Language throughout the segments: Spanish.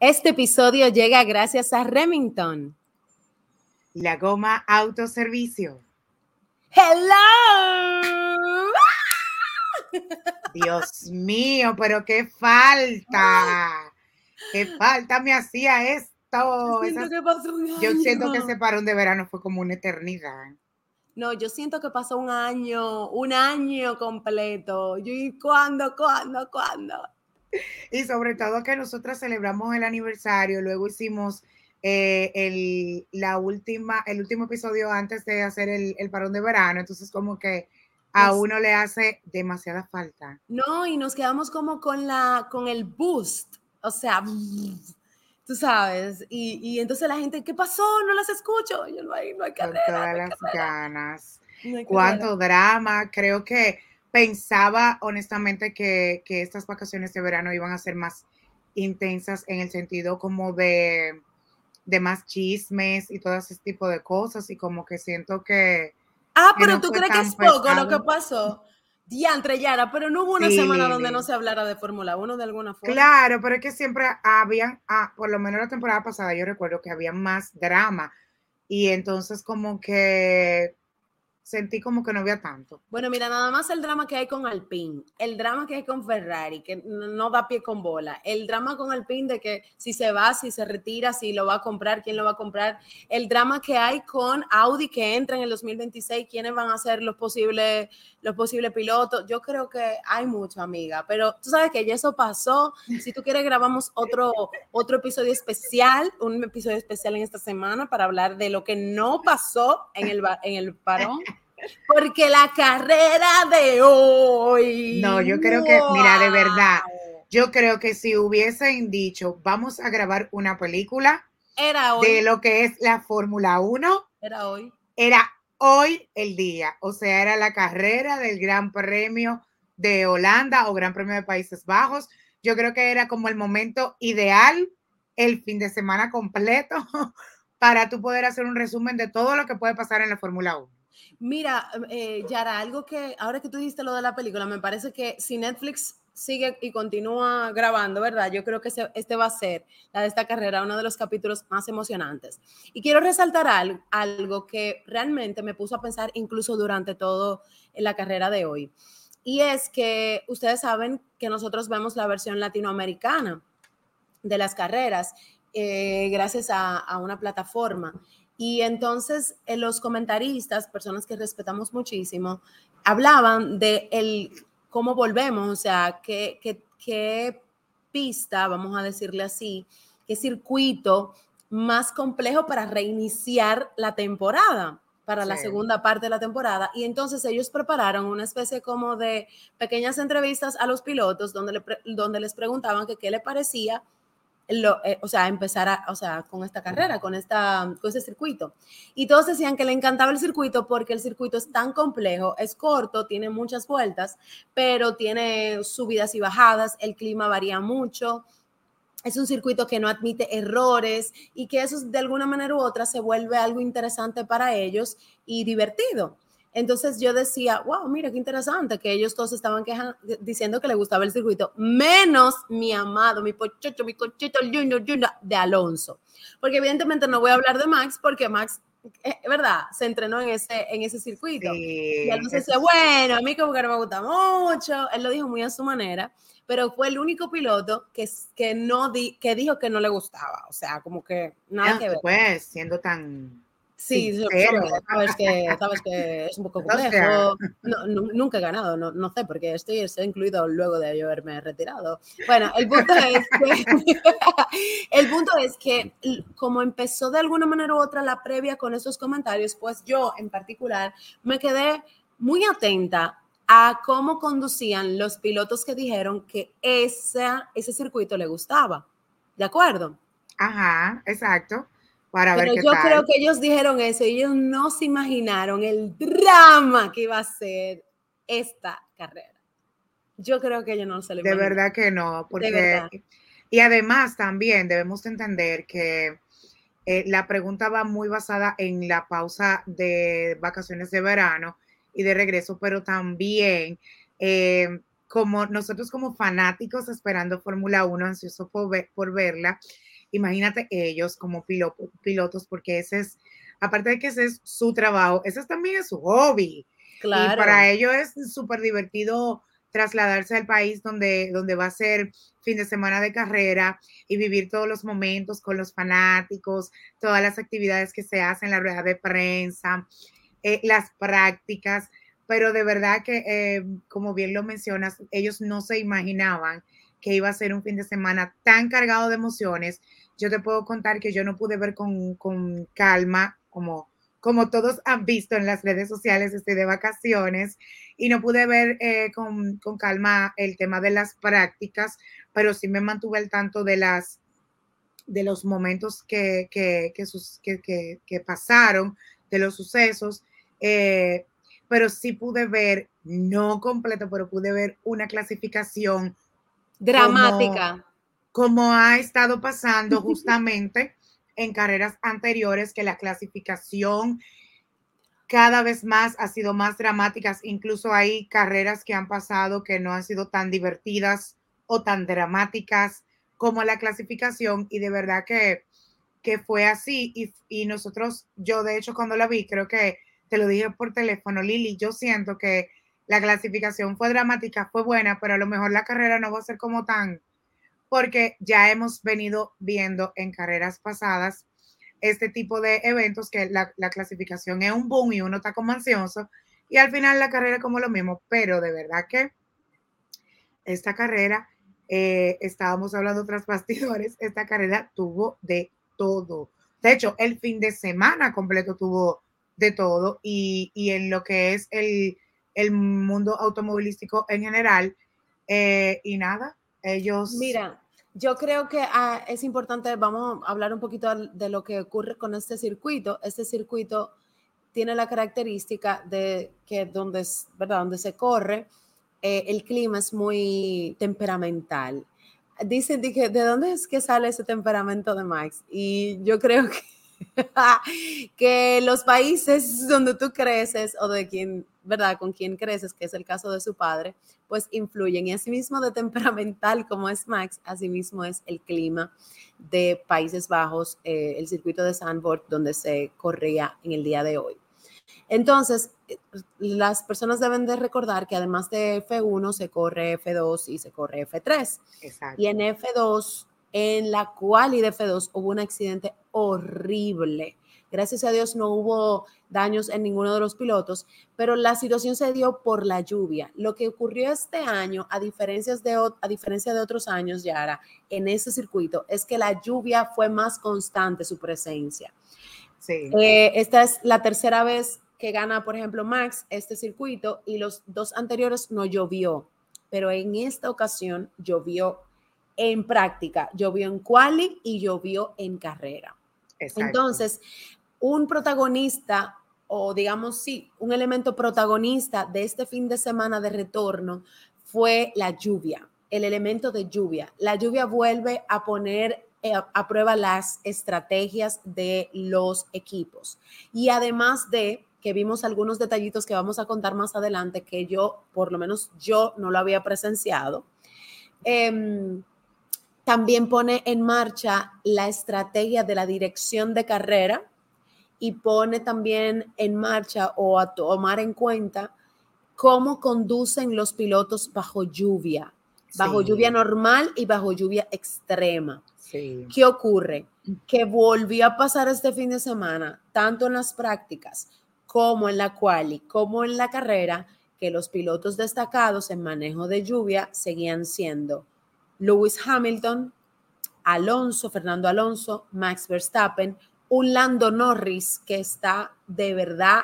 Este episodio llega gracias a Remington. La goma autoservicio. ¡Hello! Dios mío, pero qué falta. Qué falta me hacía esto. Yo siento, que pasó un Yo siento que año. ese parón de verano fue como una eternidad. No, yo siento que pasó un año, un año completo. Yo, ¿y cuándo, cuándo, cuándo? Y sobre todo que nosotras celebramos el aniversario, luego hicimos eh, el, la última, el último episodio antes de hacer el, el parón de verano, entonces como que a Yes. uno le hace demasiada falta. No, y nos quedamos como con la, con el boost. O sea, tú sabes. Y, y entonces la gente, ¿qué pasó? No las escucho. Yo no hay, no hay Con todas no hay las carrera, ganas. no hay carrera. Cuánto drama. Creo que pensaba honestamente que, que estas vacaciones de verano iban a ser más intensas en el sentido como de, de más chismes y todo ese tipo de cosas. Y como que siento que Ah, que pero no tú crees que es poco lo que pasó. Diantre, Yara, pero no hubo una Sí, semana donde no se hablara de Fórmula 1 de alguna forma. Claro, pero es que siempre habían, ah, por lo menos la temporada pasada, yo recuerdo que había más drama y entonces como que sentí como que no había tanto. Bueno, mira, nada más el drama que hay con Alpine, el drama que hay con Ferrari, que no da pie con bola, el drama con Alpine de que si se va, si se retira, si lo va a comprar, quién lo va a comprar, el drama que hay con Audi que entra en el 2026, quiénes van a ser los posibles, los posibles pilotos. Yo creo que hay mucho, amiga, pero tú sabes que ya eso pasó. Si tú quieres, grabamos otro, otro episodio especial, un episodio especial en esta semana para hablar de lo que no pasó en el, en el parón. Porque la carrera de hoy. No, yo creo que, mira, de verdad, yo creo que si hubiesen dicho, vamos a grabar una película Era hoy. de lo que es la Fórmula 1, Era hoy. era hoy el día, o sea, era la carrera del Gran Premio de Holanda o Gran Premio de Países Bajos. Yo creo que era como el momento ideal, el fin de semana completo, para tú poder hacer un resumen de todo lo que puede pasar en la Fórmula 1. Mira, eh, Yara, algo que ahora que tú dijiste lo de la película, me parece que si Netflix sigue y continúa grabando, ¿verdad? Yo creo que este va a ser, la de esta carrera, uno de los capítulos más emocionantes. Y quiero resaltar al- algo que realmente me puso a pensar incluso durante todo la carrera de hoy. Y es que ustedes saben que nosotros vemos la versión latinoamericana de las carreras eh, gracias a una plataforma. Y entonces eh, los comentaristas, personas que respetamos muchísimo, hablaban de el, cómo volvemos, o sea, qué, qué, qué pista, vamos a decirle así, qué circuito más complejo para reiniciar la temporada, para la segunda parte de la temporada. Y entonces ellos prepararon una especie como de pequeñas entrevistas a los pilotos donde, le donde les preguntaban que qué le parecía lo, eh, o sea, empezar a, o sea, con esta carrera, con, esta, con este circuito. Y todos decían que le encantaba el circuito porque el circuito es tan complejo, es corto, tiene muchas vueltas, pero tiene subidas y bajadas, el clima varía mucho. Es un circuito que no admite errores y que eso de alguna manera u otra se vuelve algo interesante para ellos y divertido. Entonces yo decía, wow, mira qué interesante que ellos todos estaban quejan, diciendo que le gustaba el circuito, menos mi amado, mi pochocho, mi cochito, el junior, junior de Alonso. Porque evidentemente no voy a hablar de Max porque Max, eh, ¿verdad? Se entrenó en ese, en ese circuito. Sí, Y Alonso decía, bueno, a mí como que no me gusta mucho. Él lo dijo muy a su manera, pero fue el único piloto que, que, no di, que dijo que no le gustaba. O sea, como que nada Ah, que ver. Pues, siendo tan Sí, sabes que, sabes que es un poco complejo. No, nu- nunca he ganado, no, no sé, porque estoy, estoy incluido luego de yo haberme retirado. Bueno, el punto es que, el punto es que como empezó de alguna manera u otra la previa con esos comentarios, pues yo en particular me quedé muy atenta a cómo conducían los pilotos que dijeron que esa, ese circuito le gustaba. ¿De acuerdo? Ajá, exacto. Para Pero ver qué yo tal. creo que ellos dijeron eso y ellos no se imaginaron el drama que iba a ser esta carrera. Yo creo que ellos no se lo De imaginaron. verdad que no, porque y además también debemos entender que eh, la pregunta va muy basada en la pausa de vacaciones de verano y de regreso, pero también eh, como nosotros como fanáticos esperando Fórmula 1, ansiosos por, por verla, imagínate ellos como pilotos, porque ese es, aparte de que ese es su trabajo, ese también es su hobby. Claro. Y para ellos es súper divertido trasladarse al país donde, donde va a ser fin de semana de carrera y vivir todos los momentos con los fanáticos, todas las actividades que se hacen, la rueda de prensa, eh, las prácticas, pero de verdad que, eh, como bien lo mencionas, ellos no se imaginaban que iba a ser un fin de semana tan cargado de emociones. Yo te puedo contar que yo no pude ver con, con calma, como, como todos han visto en las redes sociales, estoy de vacaciones y no pude ver eh, con, con, calma el tema de las prácticas, pero sí me mantuve al tanto de las de los momentos que, que, que, que pasaron, de los sucesos. Eh, pero sí pude ver, no completo, pero pude ver una clasificación dramática. Como, ha estado pasando justamente en carreras anteriores, que la clasificación cada vez más ha sido más dramática. Incluso hay carreras que han pasado que no han sido tan divertidas o tan dramáticas como la clasificación. Y de verdad que, que fue así. Y, y nosotros, yo de hecho cuando la vi, creo que te lo dije por teléfono, Lili, yo siento que la clasificación fue dramática, fue buena, pero a lo mejor la carrera no va a ser como tan, porque ya hemos venido viendo en carreras pasadas este tipo de eventos que la, clasificación es un boom y uno está como ansioso y al final la carrera como lo mismo, pero de verdad que esta carrera, eh, estábamos hablando tras bastidores, esta carrera tuvo de todo. De hecho, el fin de semana completo tuvo de todo y, en lo que es el, mundo automovilístico en general. Eh, y nada, ellos... Mira, yo creo que ah, es importante, vamos a hablar un poquito de lo que ocurre con este circuito. Este circuito tiene la característica de que donde, ¿verdad? donde se corre, eh, el clima es muy temperamental. Dicen que de dónde es que sale ese temperamento de Max. Y yo creo que que los países donde tú creces o de quien, ¿verdad? Con quien creces, que es el caso de su padre, pues influyen. Y asimismo de temperamental como es Max, asimismo es el clima de Países Bajos, eh, el circuito de Sandburg, donde se corría en el día de hoy. Entonces, las personas deben de recordar que además de F1 se corre F2 y se corre F3. Y en F2 en la cual y de F2 hubo un accidente horrible. Gracias a Dios no hubo daños en ninguno de los pilotos, pero la situación se dio por la lluvia. Lo que ocurrió este año, a, diferencias de, a diferencia de otros años, Yara, en ese circuito, es que la lluvia fue más constante su presencia. Sí. Eh, esta es la tercera vez que gana, por ejemplo, Max este circuito y los dos anteriores no llovió, pero en esta ocasión llovió en práctica, llovió en quali y llovió en carrera. Entonces, un protagonista o digamos sí, un elemento protagonista de este fin de semana de retorno fue la lluvia, el elemento de lluvia. La lluvia vuelve a poner eh, a prueba las estrategias de los equipos. Y además de que vimos algunos detallitos que vamos a contar más adelante, que yo, por lo menos yo no lo había presenciado. Eh, también pone en marcha la estrategia de la dirección de carrera y pone también en marcha o a tomar en cuenta cómo conducen los pilotos bajo lluvia, bajo lluvia normal y bajo lluvia extrema. ¿Qué ocurre? Que volvió a pasar este fin de semana, tanto en las prácticas como en la quali, como en la carrera, que los pilotos destacados en manejo de lluvia seguían siendo Lewis Hamilton, Alonso, Fernando Alonso, Max Verstappen, un Lando Norris que está de verdad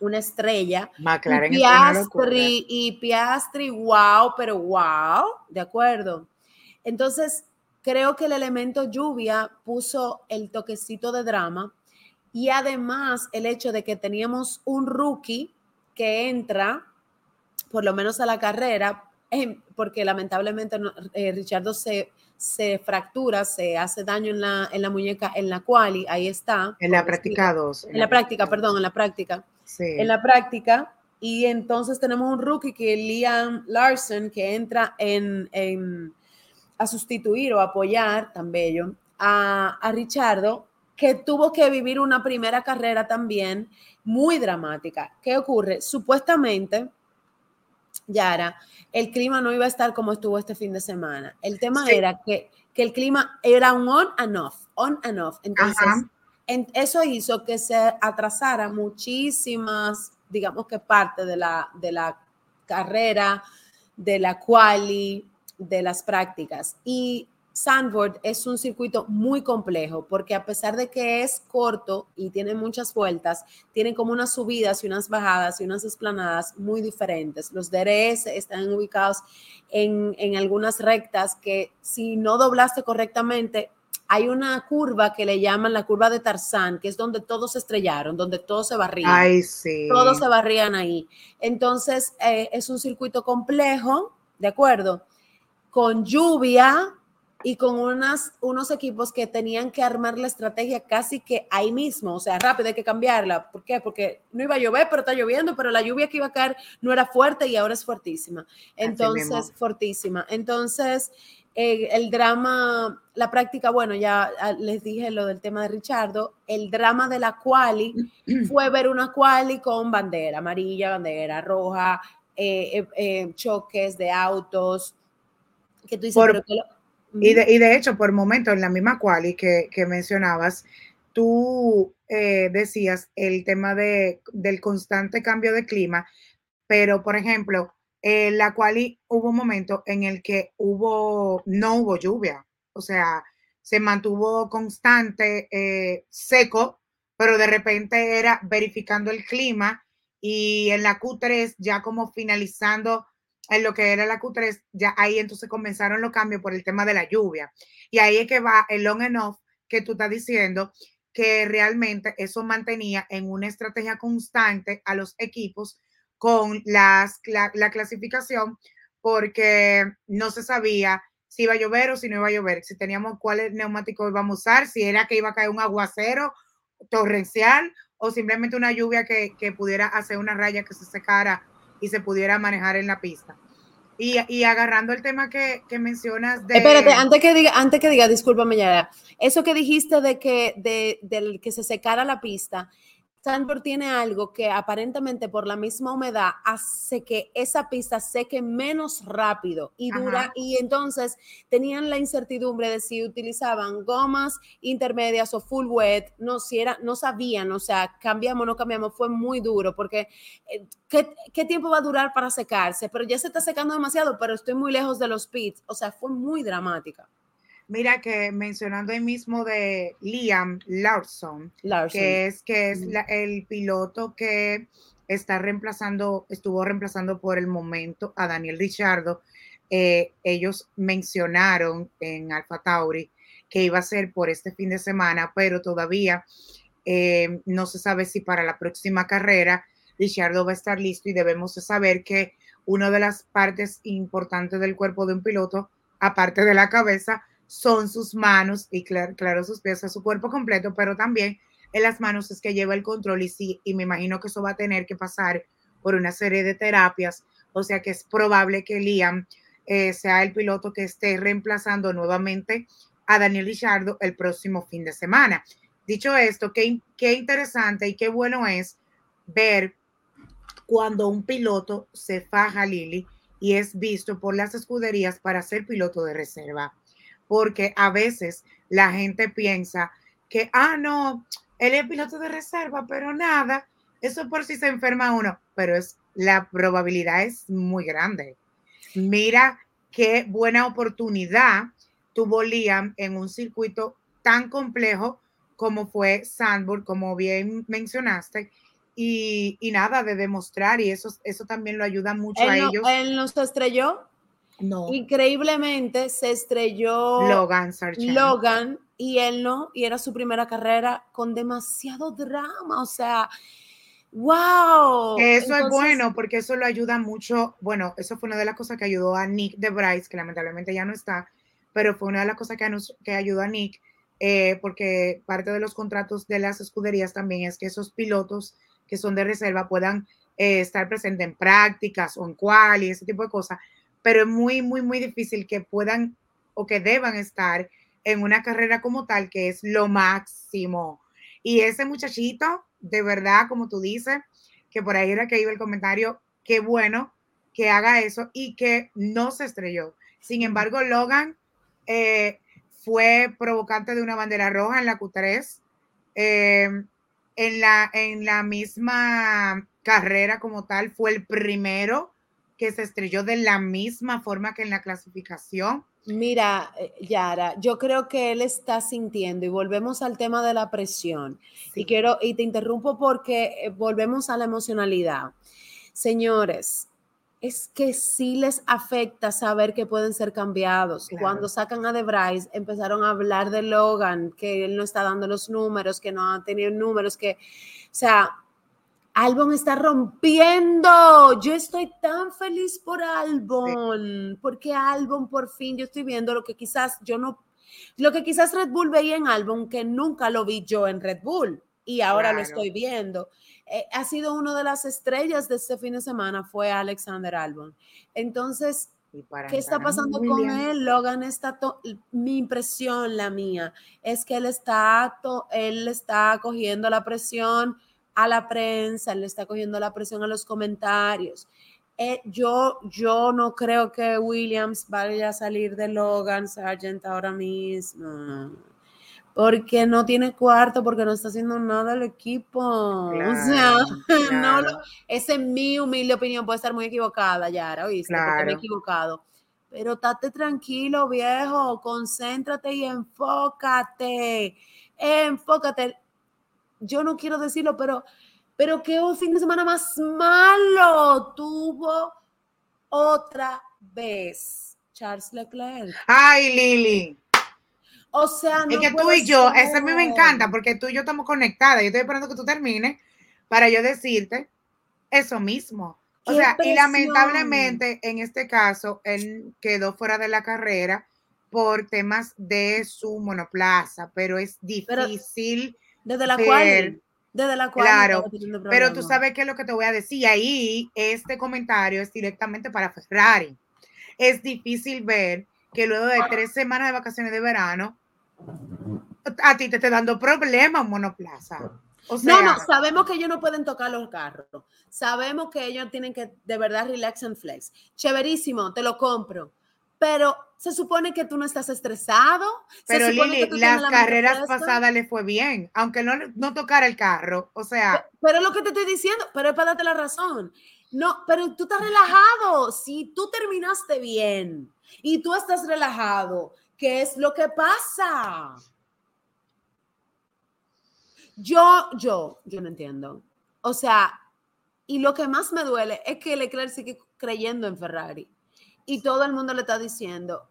una estrella. McLaren y Piastri, y Piastri, wow, pero wow, de acuerdo. Entonces, creo que el elemento lluvia puso el toquecito de drama y además el hecho de que teníamos un rookie que entra, por lo menos a la carrera, porque lamentablemente eh, Richardo se, se fractura, se hace daño en la, en la muñeca, en la cual, ahí está. En la práctica 2. En, la práctica, perdón, en la práctica. Sí. En la práctica, Y entonces tenemos un rookie que Liam Larson, que entra en, a sustituir o apoyar, tan bello, a, a Richardo, que tuvo que vivir una primera carrera también muy dramática. ¿Qué ocurre? Supuestamente, Yara, el clima no iba a estar como estuvo este fin de semana. El tema era que, el clima era un on and off, on and off. Entonces, eso hizo que se atrasara muchísimas, digamos que parte de la, de la carrera, de la quali, de las prácticas. Y Sandboard es un circuito muy complejo porque a pesar de que es corto y tiene muchas vueltas, tiene como unas subidas y unas bajadas y unas esplanadas muy diferentes. Los DRS están ubicados en, en algunas rectas que si no doblaste correctamente, hay una curva que le llaman la curva de Tarzán, que es donde todos se estrellaron, donde todos se barrían. Ay, sí. Todos se barrían ahí. Entonces, eh, es un circuito complejo, ¿de acuerdo? Con lluvia, y con unas, unos equipos que tenían que armar la estrategia casi que ahí mismo, o sea, rápido, hay que cambiarla. ¿Por qué? Porque no iba a llover, pero está lloviendo, pero la lluvia que iba a caer no era fuerte y ahora es fuertísima. Entonces, fortísima. Entonces, eh, el drama, la práctica, bueno, ya ah, les dije lo del tema de Richardo, el drama de la quali fue ver una quali con bandera amarilla, bandera roja, eh, eh, choques de autos, que tú dices, pero que lo, y de, hecho, por momento, en la misma quali que, que mencionabas, tú eh, decías el tema de, del constante cambio de clima, pero por ejemplo, en la quali hubo un momento en el que hubo, no hubo lluvia, o sea, se mantuvo constante, eh, seco, pero de repente era verificando el clima y en la Q3 ya como finalizando en lo que era la Q3, ya ahí entonces comenzaron los cambios por el tema de la lluvia. Y ahí es que va el long and off que tú estás diciendo, que realmente eso mantenía en una estrategia constante a los equipos con las, la, clasificación, porque no se sabía si iba a llover o si no iba a llover, si teníamos cuál neumático íbamos a usar, si era que iba a caer un aguacero torrencial o simplemente una lluvia que, que pudiera hacer una raya que se secara y se pudiera manejar en la pista. Y, y agarrando el tema que, que, mencionas. Espérate, antes que diga, antes que diga, discúlpame ya, eso que dijiste de que, de, del que se secara la pista, Stanford tiene algo que aparentemente por la misma humedad hace que esa pista seque menos rápido y dura y entonces tenían la incertidumbre de si utilizaban gomas intermedias o full wet, no si era, no sabían, o sea, cambiamos o no cambiamos, fue muy duro porque eh, ¿qué, ¿qué, tiempo va a durar para secarse? Pero ya se está secando demasiado, pero estoy muy lejos de los pits, o sea, fue muy dramática. Mira que mencionando ahí mismo de Liam Larson, que es, que es el piloto que está reemplazando, estuvo reemplazando por el momento a Daniel Richardo. Eh, ellos mencionaron en Alfa Tauri que iba a ser por este fin de semana, pero todavía eh, no se sabe si para la próxima carrera Richardo va a estar listo y debemos saber que una de las partes importantes del cuerpo de un piloto, aparte de la cabeza, son sus manos y claro, claro sus pies, su cuerpo completo, pero también en las manos es que lleva el control y sí, y me imagino que eso va a tener que pasar por una serie de terapias, o sea que es probable que Liam eh, sea el piloto que esté reemplazando nuevamente a Daniel Richardo el próximo fin de semana. Dicho esto, qué, qué interesante y qué bueno es ver cuando un piloto se faja, Lili, y es visto por las escuderías para ser piloto de reserva porque a veces la gente piensa que, ah, no, él es piloto de reserva, pero nada, eso por si se enferma uno, pero es, la probabilidad es muy grande. Mira qué buena oportunidad tuvo Liam en un circuito tan complejo como fue Sandburg, como bien mencionaste, y, nada de demostrar, y eso, eso también lo ayuda mucho a ellos. Él no se estrelló, no. Increíblemente se estrelló Logan, Logan y él no, y era su primera carrera con demasiado drama, o sea, wow. Eso es bueno porque eso lo ayuda mucho, bueno, eso fue una de las cosas que ayudó a Nick de Bryce, que lamentablemente ya no está, pero fue una de las cosas que, que ayudó a Nick, eh, porque parte de los contratos de las escuderías también es que esos pilotos que son de reserva puedan eh, estar presente en prácticas o en cual y ese tipo de cosas, pero es muy, muy, muy difícil que puedan o que deban estar en una carrera como tal, que es lo máximo. Y ese muchachito, de verdad, como tú dices, que por ahí era que iba el comentario, qué bueno que haga eso y que no se estrelló. Sin embargo, Logan eh, fue provocante de una bandera roja en la Q3. Eh, en, la, en la misma carrera como tal, fue el primero que se estrelló de la misma forma que en la clasificación. Mira, eh, Yara, yo creo que él está sintiendo y volvemos al tema de la presión. Y quiero y te interrumpo porque volvemos a la emocionalidad. Señores, es que sí les afecta saber que pueden ser cambiados. Cuando sacan a De Bryce, empezaron a hablar de Logan, que él no está dando los números, que no ha tenido números, que, o sea, Albon está rompiendo. Yo estoy tan feliz por Albon, porque Albon por fin yo estoy viendo lo que quizás yo no, lo que quizás Red Bull veía en Albon, que nunca lo vi yo en Red Bull y ahora lo estoy viendo. Eh, ha sido una de las estrellas de este fin de semana, fue Alexander Albon. Entonces, ¿qué está pasando con él? Logan está, mi impresión, la mía, es que él está, él está cogiendo la presión a la prensa, él está cogiendo la presión a los comentarios. Eh, yo, yo no creo que Williams vaya a salir de Logan Sargent ahora mismo porque no tiene cuarto, porque no está haciendo nada el equipo. o sea, no esa es mi humilde opinión, puede estar muy equivocada, Yara, ¿oíste? Porque me he equivocado. Pero estate tranquilo, viejo, concéntrate y enfócate. Enfócate. Yo no quiero decirlo, pero, pero qué un fin de semana más malo tuvo otra vez Charles Leclerc. Ay, Lili. O sea, no es que tú y yo, eso a mí me encanta porque tú y yo estamos conectadas. Yo estoy esperando que tú termines para yo decirte eso mismo. O sea, y lamentablemente en este caso, él quedó fuera de la carrera por temas de su monoplaza, pero es difícil. Desde la cual. Desde la cual. Claro, pero tú sabes qué es lo que te voy a decir. Ahí, este comentario es directamente para Ferrari. Es difícil ver que luego de tres semanas de vacaciones de verano, a ti te está dando problemas monoplaza. no, no, sabemos que ellos no pueden tocar los carros. Sabemos que ellos tienen que de verdad relax and flex. Chéverísimo, te lo compro. Pero se supone que tú no estás estresado. Pero Lili, las carreras pasadas le fue bien, aunque no, no tocara el carro. O sea. Pero, pero, lo que te estoy diciendo, pero es para darte la razón. No, pero tú estás relajado. Si tú terminaste bien y tú estás relajado ¿Qué es lo que pasa? Yo, yo, yo no entiendo. O sea, y lo que más me duele es que Leclerc sigue creyendo en Ferrari. Y todo el mundo le está diciendo,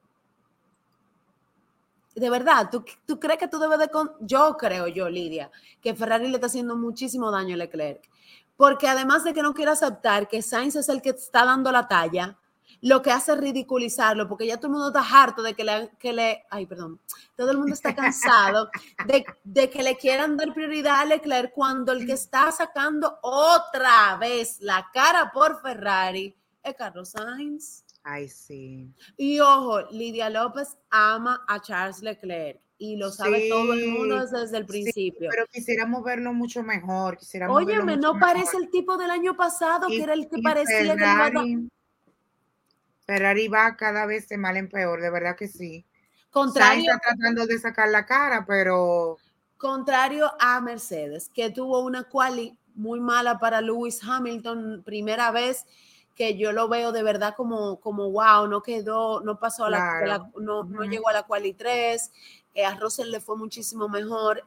de verdad, ¿tú, ¿tú, crees que tú debes de... Con yo creo, yo, Lidia, que Ferrari le está haciendo muchísimo daño a Leclerc. Porque además de que no quiere aceptar que Sainz es el que está dando la talla, lo que hace ridiculizarlo, porque ya todo el mundo está harto de que le, que le ay, perdón, todo el mundo está cansado de, de, que le quieran dar prioridad a Leclerc cuando el que está sacando otra vez la cara por Ferrari es Carlos Sainz. Ay, sí. Y ojo, Lidia López ama a Charles Leclerc y lo sabe todo el mundo desde el principio. pero quisiéramos verlo mucho mejor. Óyeme, no parece el tipo del año pasado, que era el que parecía que Ferrari va cada vez de mal en peor, de verdad que sí. Contrario, está tratando de sacar la cara, pero... Contrario a Mercedes, que tuvo una quali muy mala para Lewis Hamilton, primera vez que yo lo veo de verdad como, como wow, no quedó, no pasó a la, no, no, llegó a la quali 3, eh, a Russell le fue muchísimo mejor.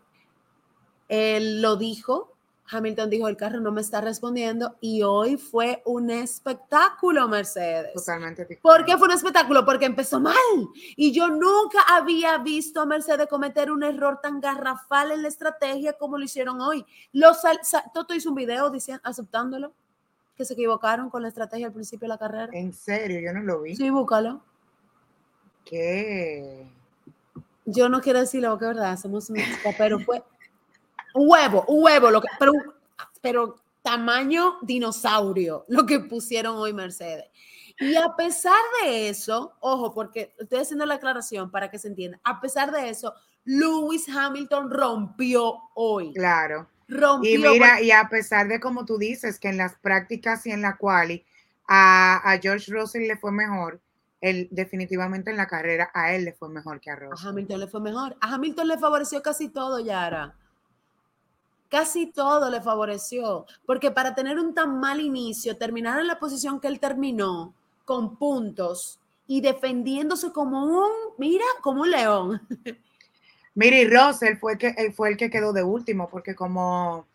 Él lo dijo, Hamilton dijo, el carro no me está respondiendo y hoy fue un espectáculo, Mercedes. Totalmente. ¿Por qué fue un espectáculo? Porque empezó mal. Y yo nunca había visto a Mercedes cometer un error tan garrafal en la estrategia como lo hicieron hoy. Los, Toto hizo un video diciendo, aceptándolo, que se equivocaron con la estrategia al principio de la carrera. ¿En serio? Yo no lo vi. Sí, búscalo. ¿Qué? Yo no quiero decirlo, que verdad, somos un pero fue un huevo, un huevo, lo que, pero, pero tamaño dinosaurio lo que pusieron hoy Mercedes. Y a pesar de eso, ojo, porque estoy haciendo la aclaración para que se entienda, a pesar de eso, Lewis Hamilton rompió hoy. Claro. Rompió y mira, y a pesar de como tú dices, que en las prácticas y en la quali a, a George Russell le fue mejor, él definitivamente en la carrera a él le fue mejor que a Russell. A Hamilton le fue mejor. A Hamilton le favoreció casi todo, Yara. Casi todo le favoreció, porque para tener un tan mal inicio, terminar en la posición que él terminó, con puntos y defendiéndose como un, mira, como un león. Mira, y Russell fue, que, fue el que quedó de último, porque como...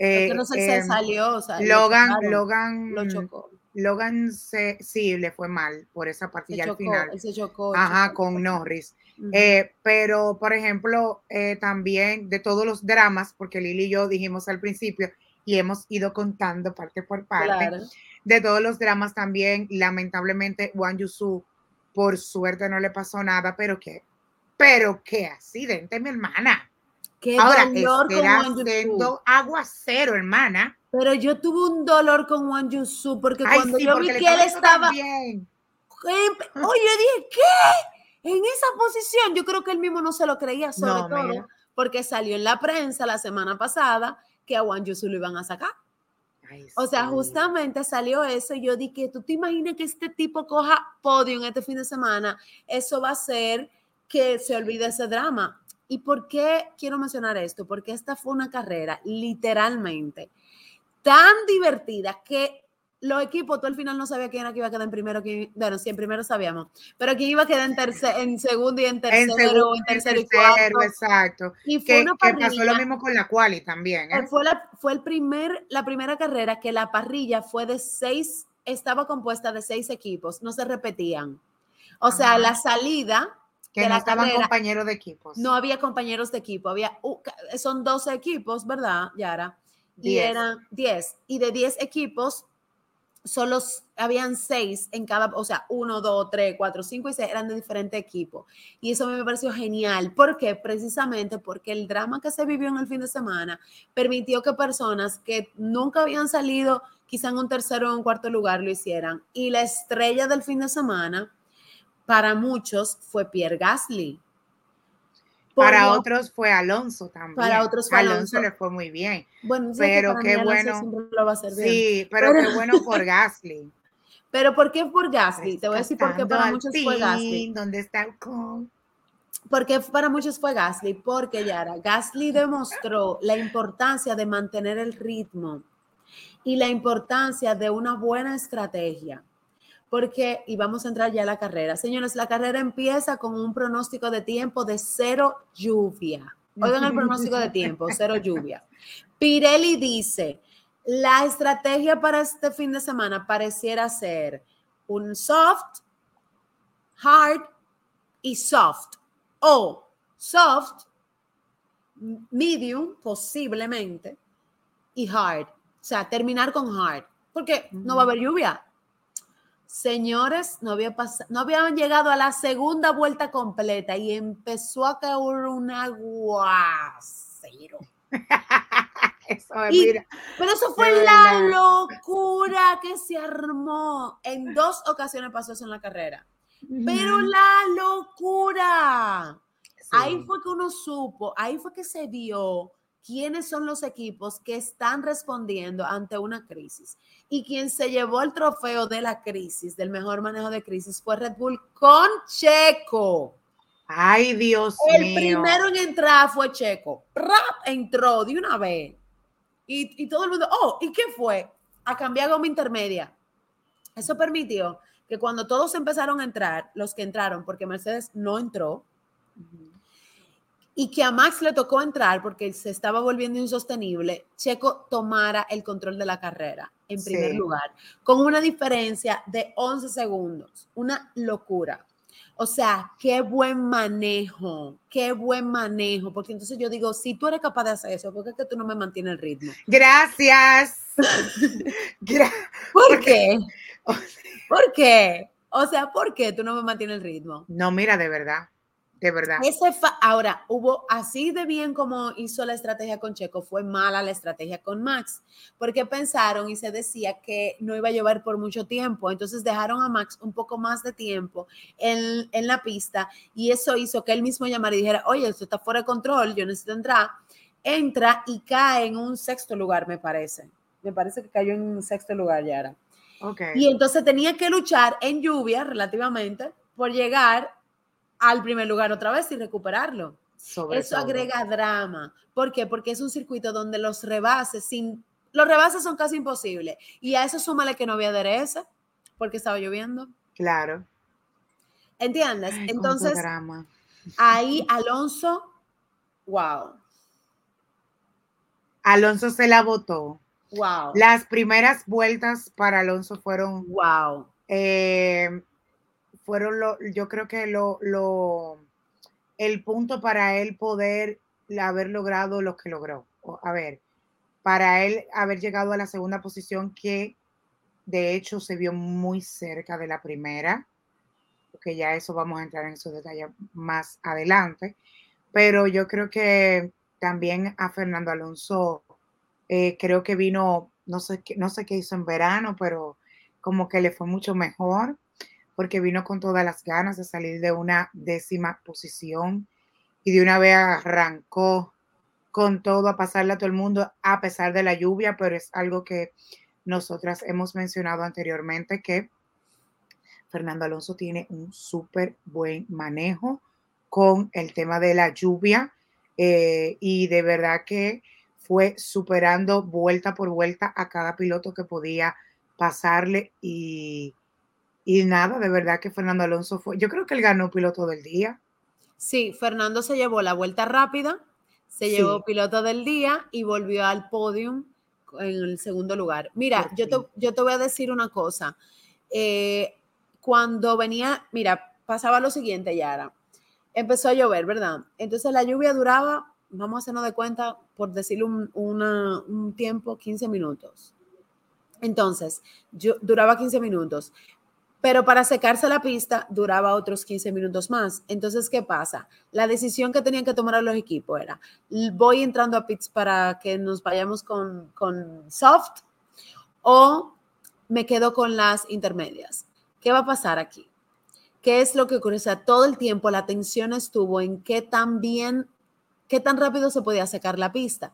Eh, se em, salió, Logan, Logan, lo chocó. Logan se, sí le fue mal por esa partida al final. se chocó, Ajá, con Norris. Eh, pero, por ejemplo, eh, también de todos los dramas, porque Lili y yo dijimos al principio y hemos ido contando parte por parte, de todos los dramas también, lamentablemente, Wang Yusu, por suerte no le pasó nada, pero qué, pero qué accidente, mi hermana. Qué Ahora, espera haciendo aguacero, hermana. Pero yo tuve un dolor con Wang Yusu porque cuando yo vi que él estaba. Oye, yo dije, ¿qué? En esa posición, yo creo que él mismo no se lo creía, sobre todo porque salió en la prensa la semana pasada que a Wang Yusu lo iban a sacar o sea, justamente salió eso y yo dije, ¿tú te imaginas que este tipo coja podio en este fin de semana? Eso va a hacer que se olvide ese drama. ¿Y por qué quiero mencionar esto? Porque esta fue una carrera literalmente tan divertida que los equipos, tú al final no sabías quién era que iba a quedar en primero, quién, bueno, sí, en primero sabíamos, pero quién iba a quedar en, tercer, en segundo y en tercero, en, segundo, en tercero y cuarto. Exacto. Y fue que, que pasó lo mismo con la quali también. ¿eh? Fue, la, fue el primer, la primera carrera que la parrilla fue de seis, estaba compuesta de seis equipos, no se repetían. O sea, la salida que no estaban compañeros de equipos. No había compañeros de equipo, había, son 12 equipos, ¿verdad, Yara? Y eran 10. Y de 10 equipos, solo habían seis en cada, o sea, uno, dos, tres, cuatro, cinco y seis eran de diferente equipo. Y eso me pareció genial. ¿Por qué? Precisamente porque el drama que se vivió en el fin de semana permitió que personas que nunca habían salido quizá en un tercero o un cuarto lugar lo hicieran. Y la estrella del fin de semana para muchos fue Pierre Gasly para otros fue Alonso también. Para otros fue Alonso. le fue muy bien. Bueno, pero qué bueno. Sí, pero, qué bueno por Gasly. Pero ¿por qué por Gasly? Te voy a decir por qué para muchos fue Gasly. ¿Dónde está el con? Porque para muchos fue Gasly, porque Yara, Gasly demostró la importancia de mantener el ritmo y la importancia de una buena estrategia porque, y vamos a entrar ya a la carrera. Señores, la carrera empieza con un pronóstico de tiempo de cero lluvia. Oigan el pronóstico de tiempo, cero lluvia. Pirelli dice, la estrategia para este fin de semana pareciera ser un soft, hard y soft. O soft, medium, posiblemente, y hard. O sea, terminar con hard. Porque no va a haber lluvia. Señores, no, había no habían llegado a la segunda vuelta completa y empezó a caer un aguacero. eso pero eso fue la locura que se armó. En dos ocasiones pasó eso en la carrera. Pero la locura. Ahí fue que uno supo, ahí fue que se vio quiénes son los equipos que están respondiendo ante una crisis. Y quien se llevó el trofeo de la crisis, del mejor manejo de crisis, fue Red Bull con Checo. Ay, Dios el mío. El primero en entrar fue Checo. Rap entró de una vez. Y, y todo el mundo, oh, ¿y qué fue? A cambiar goma intermedia. Eso permitió que cuando todos empezaron a entrar, los que entraron, porque Mercedes no entró, y que a Max le tocó entrar porque se estaba volviendo insostenible, Checo tomara el control de la carrera en primer lugar, con una diferencia de 11 segundos, una locura. O sea, qué buen manejo, qué buen manejo, porque entonces yo digo, si tú eres capaz de hacer eso, ¿por qué es que tú no me mantienes el ritmo? Gracias. ¿Por qué? ¿Por qué? O sea, ¿por qué tú no me mantienes el ritmo? No, mira, de verdad de verdad. Ese ahora, hubo así de bien como hizo la estrategia con Checo, fue mala la estrategia con Max, porque pensaron y se decía que no iba a llover por mucho tiempo, entonces dejaron a Max un poco más de tiempo en, en la pista y eso hizo que él mismo llamara y dijera, oye, esto está fuera de control, yo necesito entrar. Entra y cae en un sexto lugar, me parece. Me parece que cayó en un sexto lugar, Yara. Okay. Y entonces tenía que luchar en lluvia relativamente por llegar al primer lugar otra vez y recuperarlo. Eso agrega drama. ¿Por qué? Porque es un circuito donde los rebases, sin, los rebases son casi imposibles. Y a eso súmale que no había DRS porque estaba lloviendo. Claro. ¿Entiendes? Entonces, ahí Alonso, wow. Alonso se la votó. Wow. Las primeras vueltas para Alonso fueron. Wow. Eh, fueron lo, yo creo que lo, lo, el punto para él poder haber logrado lo que logró. A ver, para él haber llegado a la segunda posición que de hecho se vio muy cerca de la primera, porque ya eso vamos a entrar en esos detalles más adelante, pero yo creo que también a Fernando Alonso eh, creo que vino, no sé, no sé qué hizo en verano, pero como que le fue mucho mejor porque vino con todas las ganas de salir de una décima posición y de una vez arrancó con todo a pasarle a todo el mundo a pesar de la lluvia, pero es algo que nosotras hemos mencionado anteriormente que Fernando Alonso tiene un súper buen manejo con el tema de la lluvia eh, y de verdad que fue superando vuelta por vuelta a cada piloto que podía pasarle y y nada, de verdad que Fernando Alonso fue, yo creo que él ganó piloto del día. Sí, Fernando se llevó la vuelta rápida, se llevó piloto del día y volvió al podium en el segundo lugar. Mira, yo te, yo te voy a decir una cosa. Eh, cuando venía, mira, pasaba lo siguiente, Yara. Empezó a llover, ¿verdad? Entonces la lluvia duraba, vamos a hacernos de cuenta, por decirlo un, un tiempo, 15 minutos. Entonces, yo, duraba 15 minutos pero para secarse la pista duraba otros 15 minutos más. Entonces, ¿qué pasa? La decisión que tenían que tomar los equipos era, voy entrando a pits para que nos vayamos con, con soft o me quedo con las intermedias. ¿Qué va a pasar aquí? ¿Qué es lo que ocurre? O sea, todo el tiempo la atención estuvo en qué tan bien qué tan rápido se podía sacar la pista.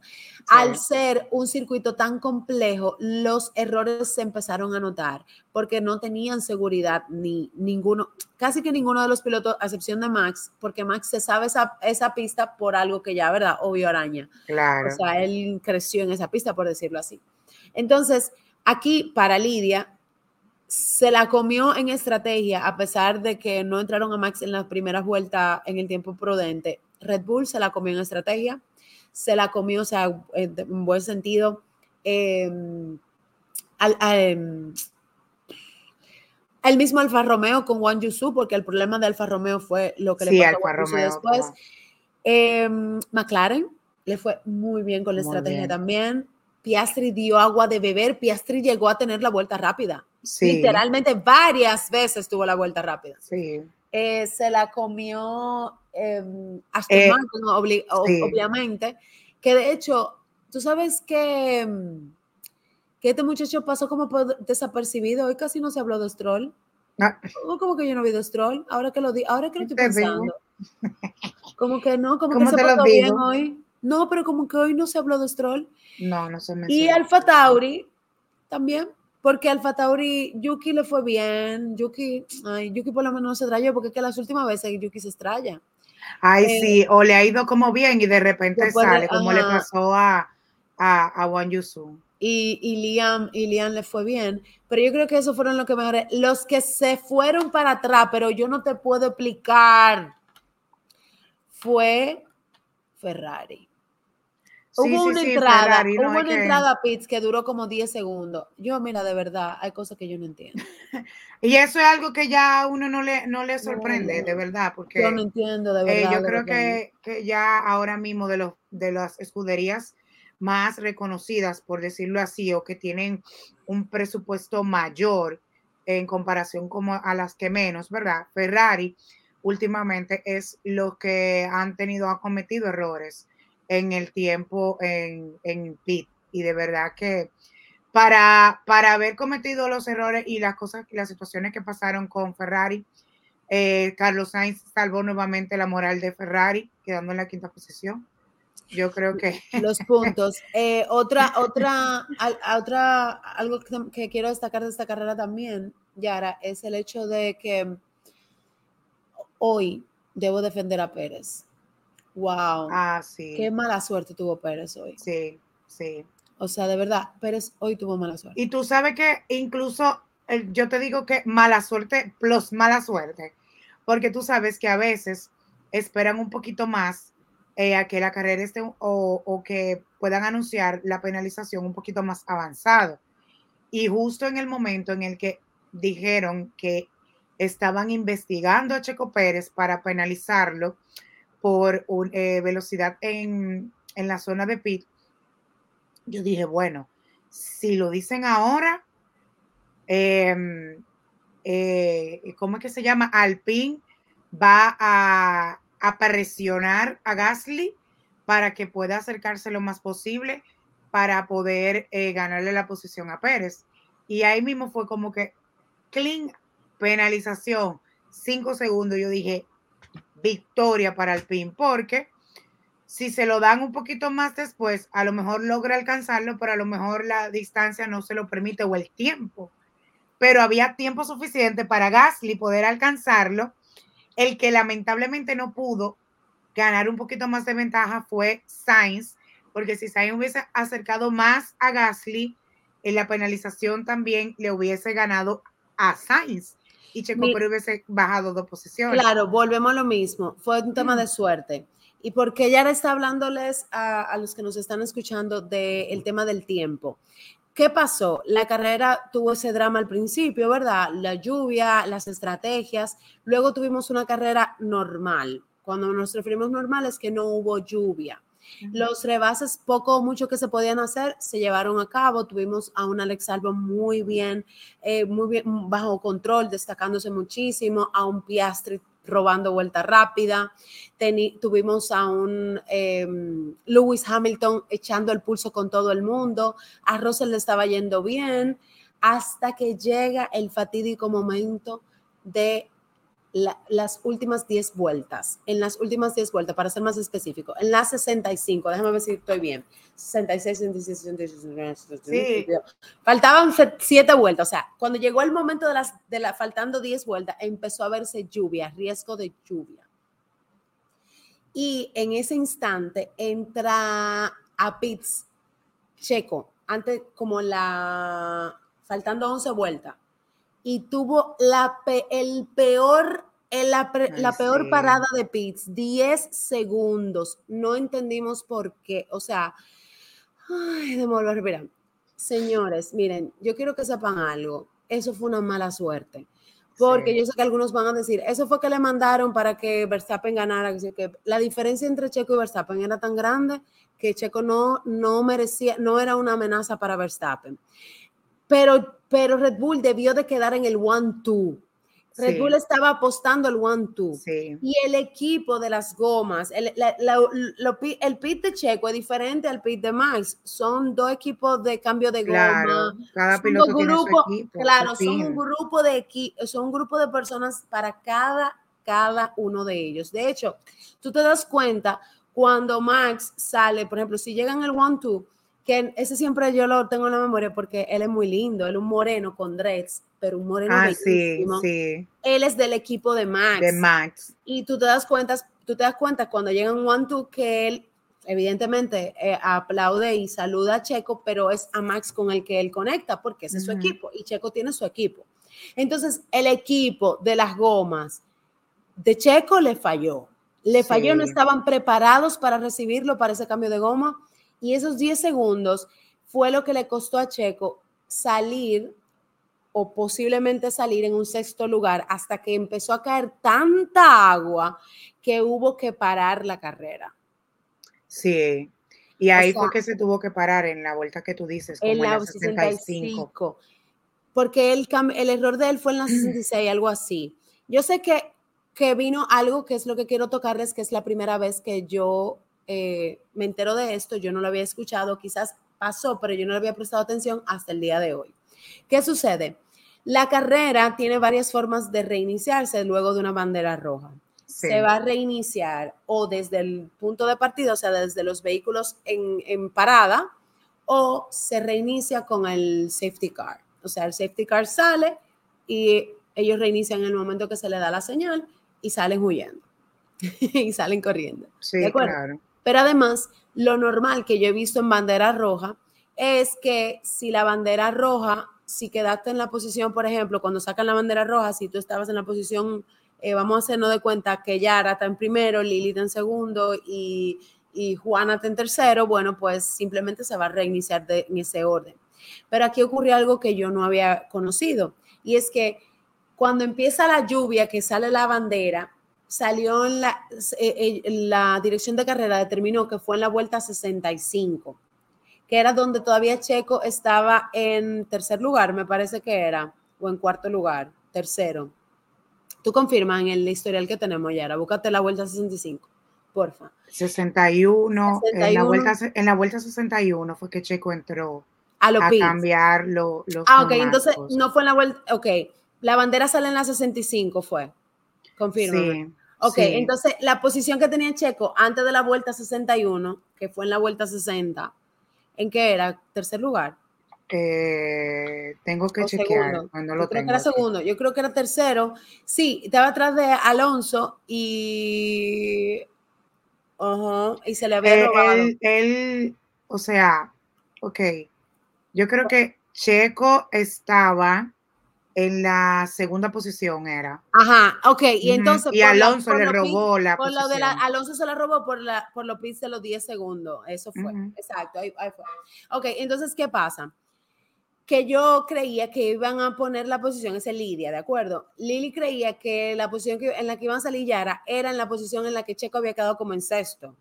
Al ser un circuito tan complejo, los errores se empezaron a notar porque no tenían seguridad ni ninguno, casi que ninguno de los pilotos, a excepción de Max, porque Max se sabe esa, esa pista por algo que ya, ¿verdad? Obvio araña. Claro. O sea, él creció en esa pista, por decirlo así. Entonces, aquí para Lidia, se la comió en estrategia, a pesar de que no entraron a Max en las primeras vueltas en el tiempo prudente. Red Bull se la comió en estrategia, se la comió, o sea, en buen sentido. Em, el mismo Alfa Romeo con Juan Yusu, porque el problema de Alfa Romeo fue lo que le pasó a después. Em, McLaren le fue muy bien con la estrategia también. Piastri dio agua de beber. Piastri llegó a tener la vuelta rápida. Literalmente varias veces tuvo la vuelta rápida. Sí. Eh, se la comió eh, Aston eh, obviamente, que de hecho, tú sabes que, em, que este muchacho pasó como desapercibido, hoy casi no se habló de Stroll. Ah. Como que yo no vi de Stroll, ahora que lo di, ahora que lo estoy pensando. Como que no, como que se pasó bien hoy. No, pero como que hoy no se habló de Stroll. No, no se Y Alfa Tauri también porque Alfa Tauri, Yuki le fue bien. Yuki, ay, Yuki por lo menos no se trayó, porque es que las últimas veces Yuki se estrella. Ay, eh, sí, o le ha ido como bien y de repente sale, como le pasó a, a, a Wang Yusu. Y, y, Liam, y Liam le fue bien, pero yo creo que esos fueron los que mejor. Los que se fueron para atrás, pero yo no te puedo explicar, fue Ferrari hubo una entrada, hubo una entrada a pits que duró como 10 segundos. Yo, mira, de verdad, hay cosas que yo no entiendo. y eso es algo que ya a uno no le, no le sorprende, de verdad, porque yo no entiendo, de verdad. Eh, yo creo que, que, ya ahora mismo de, los, de las escuderías más reconocidas, por decirlo así, o que tienen un presupuesto mayor en comparación como a las que menos, ¿verdad? Ferrari, últimamente es los que han tenido, han cometido errores en el tiempo en, en pit. Y de verdad que para, para haber cometido los errores y las cosas, las situaciones que pasaron con Ferrari, eh, Carlos Sainz salvó nuevamente la moral de Ferrari, quedando en la quinta posición. Yo creo que los puntos. Eh, otra, otra, otra, algo que, quiero destacar de esta carrera también, Yara, es el hecho de que hoy debo defender a Pérez. Wow. Ah, sí. Qué mala suerte tuvo Pérez hoy. Sí, sí. O sea, de verdad, Pérez hoy tuvo mala suerte. Y tú sabes que incluso yo te digo que mala suerte plus mala suerte, porque tú sabes que a veces esperan un poquito más eh, a que la carrera esté o, o, que puedan anunciar la penalización un poquito más avanzado. Y justo en el momento en el que dijeron que estaban investigando a Checo Pérez para penalizarlo por eh, velocidad en, en la zona de pit, yo dije, bueno, si lo dicen ahora, eh, eh, ¿cómo es que se llama? Alpine va a, a, presionar a Gasly para que pueda acercarse lo más posible para poder ganarle la posición a Pérez. Y ahí mismo fue como que, clean, penalización, cinco segundos. Yo dije, victoria para Alpine, porque si se lo dan un poquito más después, a lo mejor logra alcanzarlo, pero a lo mejor la distancia no se lo permite o el tiempo pero había tiempo suficiente para Gasly poder alcanzarlo. El que lamentablemente no pudo ganar un poquito más de ventaja fue Sainz, porque si Sainz hubiese acercado más a Gasly, en la penalización también le hubiese ganado a Sainz y Checo pero hubiese bajado dos posiciones. Claro, volvemos a lo mismo. Fue un tema de suerte. Y porque ya está hablándoles a, a, los que nos están escuchando del tema del tiempo. ¿Qué pasó? La carrera tuvo ese drama al principio, ¿verdad? La lluvia, las estrategias. Luego tuvimos una carrera normal. Cuando nos referimos normal es que no hubo lluvia. Los rebases, poco o mucho que se podían hacer, se llevaron a cabo. Tuvimos a un Alex Albon muy bien, eh, muy bien, bajo control, destacándose muchísimo, a un Piastri robando vuelta rápida. tuvimos a un em, Lewis Hamilton echando el pulso con todo el mundo. A Russell le estaba yendo bien hasta que llega el fatídico momento de las últimas 10 vueltas, en las últimas 10 vueltas, para ser más específico, en las 65, déjame ver si estoy bien, 66, 66, 66, faltaban 7 vueltas, o sea, cuando llegó el momento de las, de la, faltando 10 vueltas, empezó a verse lluvia, riesgo de lluvia. Y en ese instante entra a Pitts Checo, antes como la, faltando 11 vueltas, y tuvo la el peor, la, la peor parada de pits, 10 segundos. No entendimos por qué. O sea, ay, de volver a respirar. Señores, miren, yo quiero que sepan algo. Eso fue una mala suerte. Porque yo sé que algunos van a decir, eso fue que le mandaron para que Verstappen ganara. Que la diferencia entre Checo y Verstappen era tan grande que Checo no, no merecía, no era una amenaza para Verstappen. Pero, pero Red Bull debió de quedar en el one-two. Red Bull estaba apostando el one-two. Y el equipo de las gomas, el, el, pit de Checo es diferente al pit de Max. Son dos equipos de cambio de goma. Cada piloto tiene su equipo, claro, son un grupo de son un grupo de personas para cada, cada uno de ellos. De hecho, tú te das cuenta cuando Max sale, por ejemplo, si llegan el one-two, que ese siempre yo lo tengo en la memoria porque él es muy lindo, él es un moreno con dreads, pero un moreno ah, sí, sí. Él es del equipo de Max. De Max. Y tú te das cuenta, tú te das cuenta cuando llegan one two que él evidentemente eh, aplaude y saluda a Checo, pero es a Max con el que él conecta porque ese es su equipo y Checo tiene su equipo. Entonces, el equipo de las gomas de Checo le falló. Le falló, no estaban preparados para recibirlo para ese cambio de goma y esos 10 segundos fue lo que le costó a Checo salir o posiblemente salir en un sexto lugar hasta que empezó a caer tanta agua que hubo que parar la carrera. Sí, y ahí fue que se tuvo que parar en la vuelta que tú dices, como en la, 65. Porque el, el error de él fue en la 66, algo así. Yo sé que que vino algo que es lo que quiero tocarles, que es la primera vez que yo eh, me entero de esto, yo no lo había escuchado, quizás pasó, pero yo no le había prestado atención hasta el día de hoy. ¿Qué sucede? La carrera tiene varias formas de reiniciarse luego de una bandera roja. Se va a reiniciar o desde el punto de partida, o sea, desde los vehículos en, en parada, o se reinicia con el safety car. O sea, el safety car sale y ellos reinician en el momento que se le da la señal y salen huyendo y salen corriendo. Sí, claro. Pero además, lo normal que yo he visto en bandera roja es que si la bandera roja, si quedaste en la posición, por ejemplo, cuando sacan la bandera roja, si tú estabas en la posición, eh, vamos a hacernos de cuenta que Yara está en primero, Lilith en segundo y, y Juana está en tercero, bueno, pues simplemente se va a reiniciar en ese orden. Pero aquí ocurrió algo que yo no había conocido y es que cuando empieza la lluvia, que sale la bandera, salió en la, eh, eh, la dirección de carrera, determinó que fue en la vuelta 65, que era donde todavía Checo estaba en tercer lugar, me parece que era, o en cuarto lugar, tercero. Tú confirmas en el historial que tenemos ya, ahora búscate la vuelta 65, porfa. 61, En, la vuelta, en la vuelta 61 fue que Checo entró a, cambiar los Ah, ok, entonces no fue en la vuelta, ok, la bandera sale en la 65 fue, confirma. Sí. Ok, entonces la posición que tenía Checo antes de la vuelta 61, que fue en la vuelta 60, ¿en qué era? ¿Tercer lugar? Eh, tengo que chequear. Cuando lo yo creo que era segundo, yo creo que era tercero. Sí, estaba atrás de Alonso y. y se le había eh, robado. él, o sea, ok. Yo creo que Checo estaba en la segunda posición era. Ajá, ok, y entonces... Y Alonso le robó la por Lo de la, Alonso se la robó por, la, por los pits de los 10 segundos, eso fue, exacto, ahí, fue. Ok, entonces, ¿qué pasa? Que yo creía que iban a poner la posición, ese Lidia, ¿de acuerdo? Lili creía que la posición que, en la que iban a salir Yara era en la posición en la que Checo había quedado como en sexto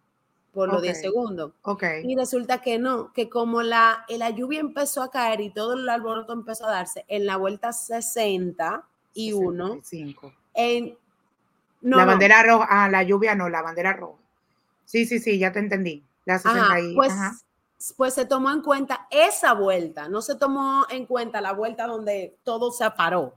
por los 10 segundos. Okay. Y resulta que no, que como la, la lluvia empezó a caer y todo el alboroto empezó a darse en la vuelta 60 y 1, en... No, la bandera roja, ah, la lluvia no, la bandera roja. Sí, sí, sí, ya te entendí. La 60 pues, pues se tomó en cuenta esa vuelta, no se tomó en cuenta la vuelta donde todo se paró.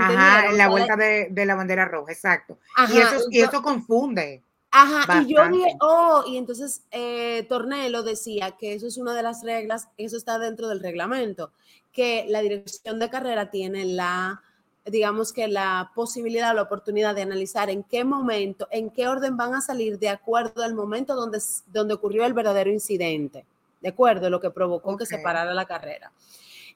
Ajá, en la vuelta de, de, la bandera roja, exacto. y, eso, y eso confunde. Ajá, y yo dije, oh, y entonces eh, Tornelo decía que eso es una de las reglas, eso está dentro del reglamento, que la dirección de carrera tiene la, digamos que la posibilidad, la oportunidad de analizar en qué momento, en qué orden van a salir de acuerdo al momento donde, donde ocurrió el verdadero incidente, de acuerdo, lo que provocó que se parara la carrera.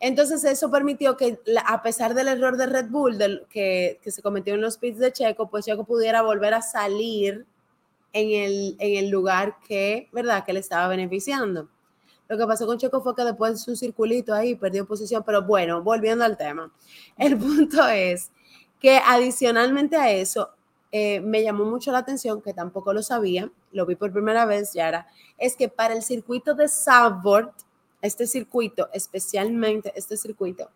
Entonces eso permitió que a pesar del error de Red Bull del, que, que se cometió en los pits de Checo, pues Checo pudiera volver a salir en el, en el lugar que, ¿verdad?, que le estaba beneficiando. Lo que pasó con Checo fue que después su circulito ahí perdió posición, pero bueno, volviendo al tema, el punto es que adicionalmente a eso, eh, me llamó mucho la atención, que tampoco lo sabía, lo vi por primera vez, Yara, es que para el circuito de Southboard, este circuito, especialmente este circuito,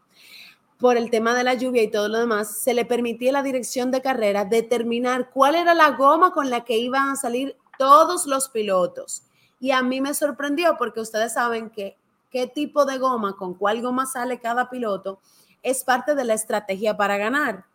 por el tema de la lluvia y todo lo demás, se le permitía a la dirección de carrera determinar cuál era la goma con la que iban a salir todos los pilotos. Y a mí me sorprendió porque ustedes saben que qué tipo de goma, con cuál goma sale cada piloto, es parte de la estrategia para ganar.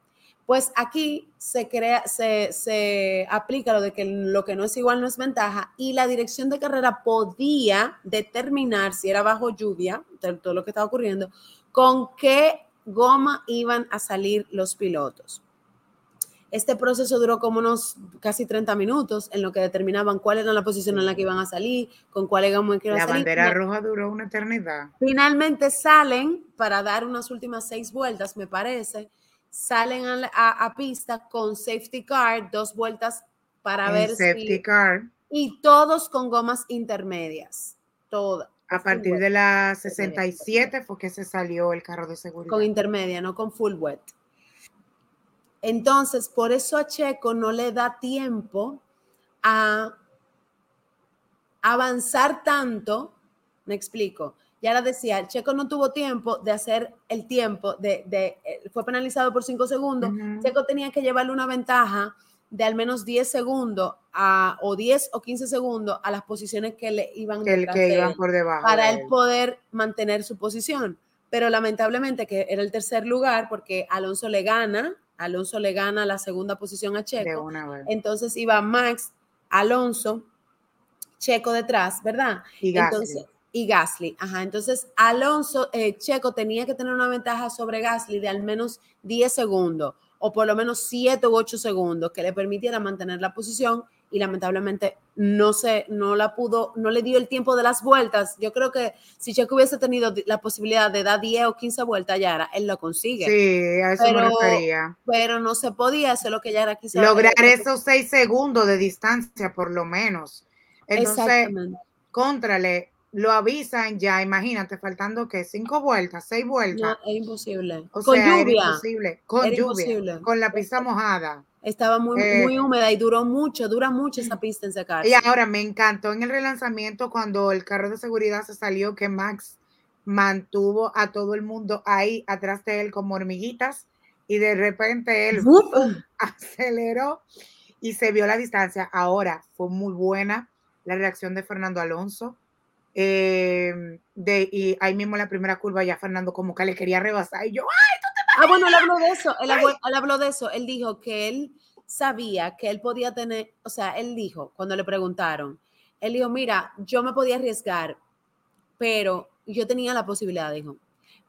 Pues aquí se crea, se, se, aplica lo de que lo que no es igual no es ventaja y la dirección de carrera podía determinar si era bajo lluvia, todo lo que estaba ocurriendo, con qué goma iban a salir los pilotos. Este proceso duró como unos casi 30 minutos en lo que determinaban cuál era la posición en la que iban a salir, con cuál goma iban a salir. La bandera roja duró una eternidad. Finalmente salen para dar unas últimas seis vueltas, me parece. Salen a, pista con safety car, dos vueltas para ver safety car. Y todos con gomas intermedias. Todas. A partir de la 67 fue que se salió el carro de seguridad. Con intermedia, no con full wet. Entonces, por eso a Checo no le da tiempo a avanzar tanto. Me explico. Ya la decía, Checo no tuvo tiempo de hacer el tiempo, de, eh, fue penalizado por cinco segundos. Checo tenía que llevarle una ventaja de al menos 10 segundos a, o 10 o 15 segundos a las posiciones que le iban, el que iban por debajo para él poder mantener su posición. Pero lamentablemente que era el tercer lugar porque Alonso le gana, Alonso le gana la segunda posición a Checo. Entonces iba Max, Alonso, Checo detrás, ¿verdad? Y Gasly. y Gasly, ajá. Entonces Alonso, eh, Checo tenía que tener una ventaja sobre Gasly de al menos 10 segundos o por lo menos 7 u 8 segundos que le permitiera mantener la posición y lamentablemente no se, no la pudo, no le dio el tiempo de las vueltas. Yo creo que si Checo hubiese tenido la posibilidad de dar 10 o 15 vueltas ya él lo consigue. Sí, a eso pero, me refería. Pero no se podía, eso es lo que Yara quiso. Lograr esos 6 segundos de distancia por lo menos. Entonces, contrale, lo avisan ya, imagínate, faltando que cinco vueltas, seis vueltas. No, es imposible. con lluvia. Imposible. Con lluvia, con la pista mojada. Estaba muy, eh, muy húmeda y duró mucho, dura mucho esa pista en secarse. Y ahora me encantó en el relanzamiento cuando el carro de seguridad se salió que Max mantuvo a todo el mundo ahí atrás de él como hormiguitas y de repente él aceleró y se vio la distancia. Ahora fue muy buena la reacción de Fernando Alonso eh, de, y ahí mismo en la primera curva ya Fernando como que le quería rebasar y yo, ¡ay, tú te Ah, bueno, él habló de eso, él, habló de eso, él dijo que él sabía que él podía tener, o sea, él dijo, cuando le preguntaron, él dijo, mira, yo me podía arriesgar, pero yo tenía la posibilidad, dijo,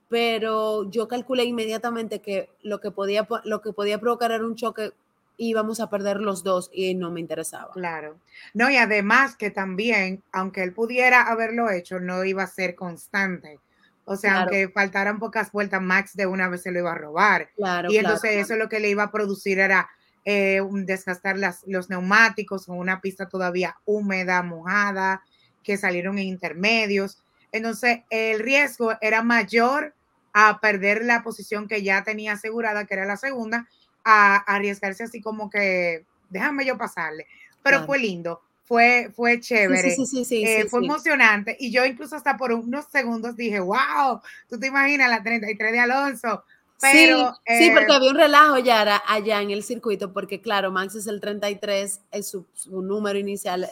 pero yo calculé inmediatamente que lo que podía, lo que podía provocar era un choque íbamos a perder los dos y no me interesaba. Claro. No, y además que también, aunque él pudiera haberlo hecho, no iba a ser constante. O sea, aunque faltaran pocas vueltas, Max de una vez se lo iba a robar. Claro, y entonces eso lo que le iba a producir era eh, desgastar las, los neumáticos con una pista todavía húmeda, mojada, que salieron en intermedios. Entonces el riesgo era mayor a perder la posición que ya tenía asegurada, que era la segunda, a, arriesgarse así como que, déjame yo pasarle. Pero fue lindo, fue, fue chévere, sí, sí, sí, eh, fue emocionante. Y yo incluso hasta por unos segundos dije, wow, tú te imaginas la 33 de Alonso, sí, sí, porque eh, había un relajo ya allá en el circuito, porque claro, Max es el 33, es su, número inicial.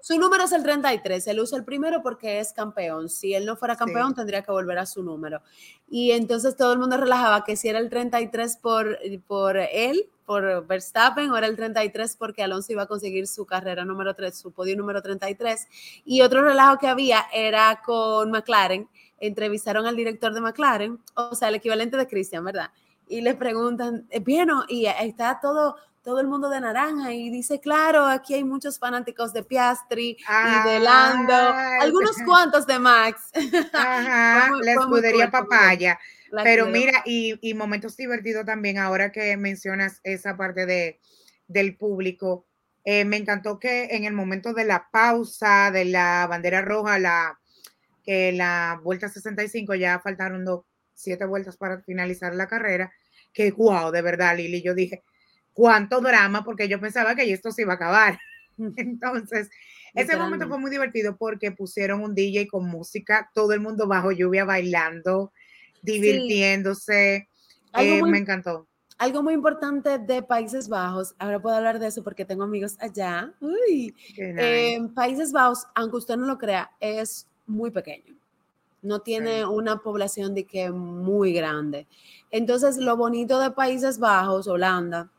su número es el 33, él usa el primero porque es campeón. Si él no fuera campeón, tendría que volver a su número. Y entonces todo el mundo relajaba que si era el 33 por, por él, por Verstappen, o era el 33 porque Alonso iba a conseguir su carrera número 3, su podio número 33. Y otro relajo que había era con McLaren entrevistaron al director de McLaren, o sea, el equivalente de Christian, ¿verdad? Y le preguntan, bien, y está todo, todo el mundo de naranja y dice, claro, aquí hay muchos fanáticos de Piastri y de Lando, algunos cuantos de Max. Ajá, la escudería papaya. Pero mira, y, y, momentos divertidos también, ahora que mencionas esa parte de, del público, eh, me encantó que en el momento de la pausa, de la bandera roja, la, que la vuelta 65 ya faltaron dos, siete vueltas para finalizar la carrera, que wow, de verdad, Lili, yo dije, cuánto drama, porque yo pensaba que esto se iba a acabar. Entonces, ese momento fue muy divertido porque pusieron un DJ con música, todo el mundo bajo lluvia bailando, divirtiéndose. Eh, me encantó. Algo muy importante de Países Bajos, ahora puedo hablar de eso porque tengo amigos allá. Uy, Países Bajos, aunque usted no lo crea, es muy pequeño. No tiene una población de que muy grande. Entonces, lo bonito de Países Bajos, Holanda,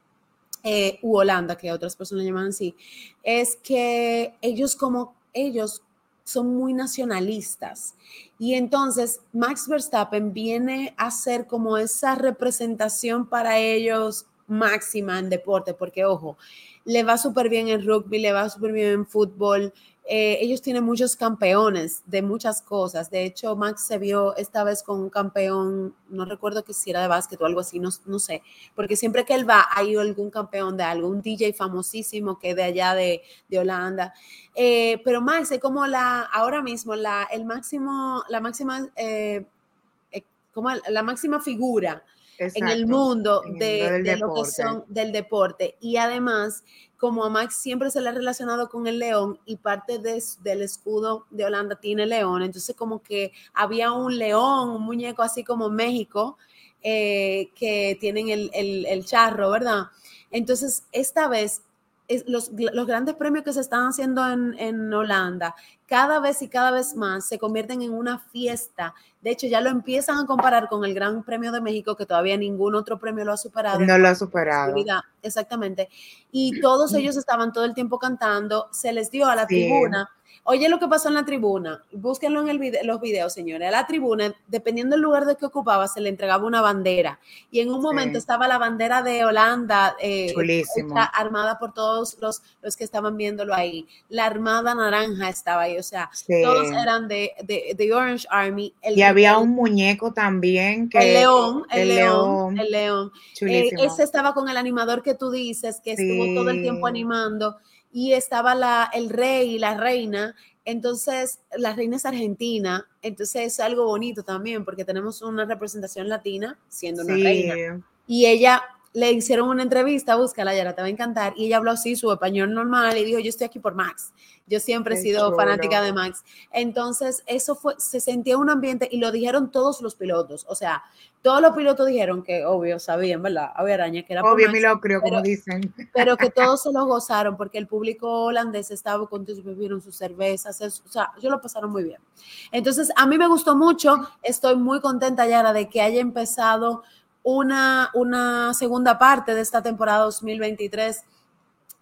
eh, u Holanda, que otras personas llaman así, es que ellos como ellos son muy nacionalistas. Y entonces Max Verstappen viene a ser como esa representación para ellos máxima en deporte, porque ojo, le va súper bien en rugby, le va súper bien en fútbol, eh, ellos tienen muchos campeones de muchas cosas. De hecho, Max se vio esta vez con un campeón, no recuerdo que si era de básquet o algo así, no, no sé, porque siempre que él va, hay algún campeón de algo, un DJ famosísimo que de allá de, de Holanda. Eh, pero Max es como la, ahora mismo, la, el máximo, la máxima, eh, como la máxima figura en el mundo de, de lo que son del deporte. Y además, como a Max siempre se le ha relacionado con el león y parte del escudo de Holanda tiene león, entonces como que había un león, un muñeco así como México, eh, que tienen el, el, charro, ¿verdad? Entonces, esta vez los, los, grandes premios que se están haciendo en, en, Holanda, cada vez y cada vez más se convierten en una fiesta. De hecho, ya lo empiezan a comparar con el Gran Premio de México, que todavía ningún otro premio lo ha superado. No lo ha superado. Exactamente. Y todos ellos estaban todo el tiempo cantando, se les dio a la tribuna Oye lo que pasó en la tribuna, búsquenlo en el los videos, señores. A la tribuna, dependiendo del lugar de que ocupaba, se le entregaba una bandera. Y en un momento estaba la bandera de Holanda, eh, armada por todos los, los que estaban viéndolo ahí. La Armada Naranja estaba ahí, o sea, todos eran de, de, Orange Army. y había un muñeco también. Que, el león, el, león, el león. Eh, ese estaba con el animador que tú dices, que estuvo todo el tiempo animando y estaba la, el rey y la reina. Entonces, la reina es argentina, entonces es algo bonito también porque tenemos una representación latina siendo una reina. Y ella le hicieron una entrevista, búscala, ya te va a encantar, y ella habló así su español normal y dijo, yo estoy aquí por Max. Yo siempre he sido fanática de Max. Entonces, eso fue, se sentía un ambiente y lo dijeron todos los pilotos. O sea, todos los pilotos dijeron que, obvio, sabían, ¿verdad? Había araña que era Obvio, mi creo, como dicen. Pero que todos se lo gozaron porque el público holandés estaba contentos, bebieron sus cervezas. o sea, yo lo pasaron muy bien. Entonces, a mí me gustó mucho. Estoy muy contenta, Yara, de que haya empezado una, una segunda parte de esta temporada 2023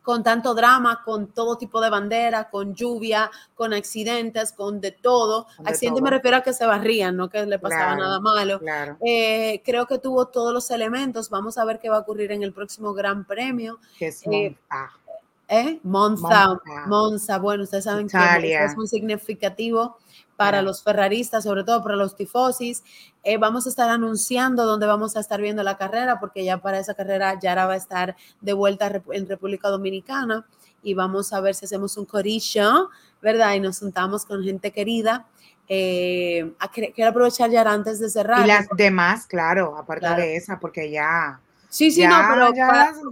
con tanto drama, con todo tipo de bandera, con lluvia, con accidentes, con de todo. Accidente me refiero a que se barrían, no que le pasaba nada malo. Eh, creo que tuvo todos los elementos. Vamos a ver qué va a ocurrir en el próximo Gran Premio. Que es eh, ¿Eh? Monza, Monza, bueno, ustedes saben que es muy significativo para los ferraristas, sobre todo para los tifosis. Eh, vamos a estar anunciando dónde vamos a estar viendo la carrera, porque ya para esa carrera Yara va a estar de vuelta en República Dominicana y vamos a ver si hacemos un corillo, ¿verdad? Y nos juntamos con gente querida. Eh, quiero aprovechar ya antes de cerrar. Y las demás, claro, aparte de esa, porque ya Sí, sí, no, pero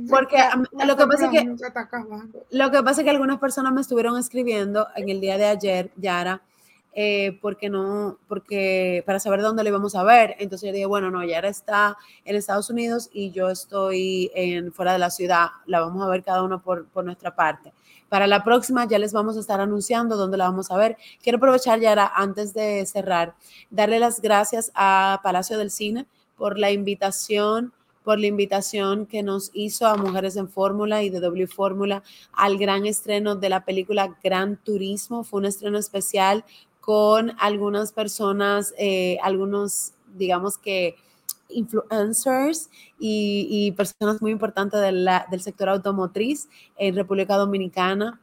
porque lo que pasa es que lo que pasa es que algunas personas me estuvieron escribiendo en el día de ayer, Yara, eh, porque no, porque para saber dónde le íbamos a ver. Entonces yo dije, bueno, no, Yara está en Estados Unidos y yo estoy en fuera de la ciudad. La vamos a ver cada uno por, por nuestra parte. Para la próxima ya les vamos a estar anunciando dónde la vamos a ver. Quiero aprovechar, Yara, antes de cerrar, darle las gracias a Palacio del Cine por la invitación por la invitación que nos hizo a Mujeres en Fórmula y de W Fórmula al gran estreno de la película Gran Turismo. Fue un estreno especial con algunas personas, eh, algunos, digamos que influencers y, personas muy importantes del sector automotriz en República Dominicana.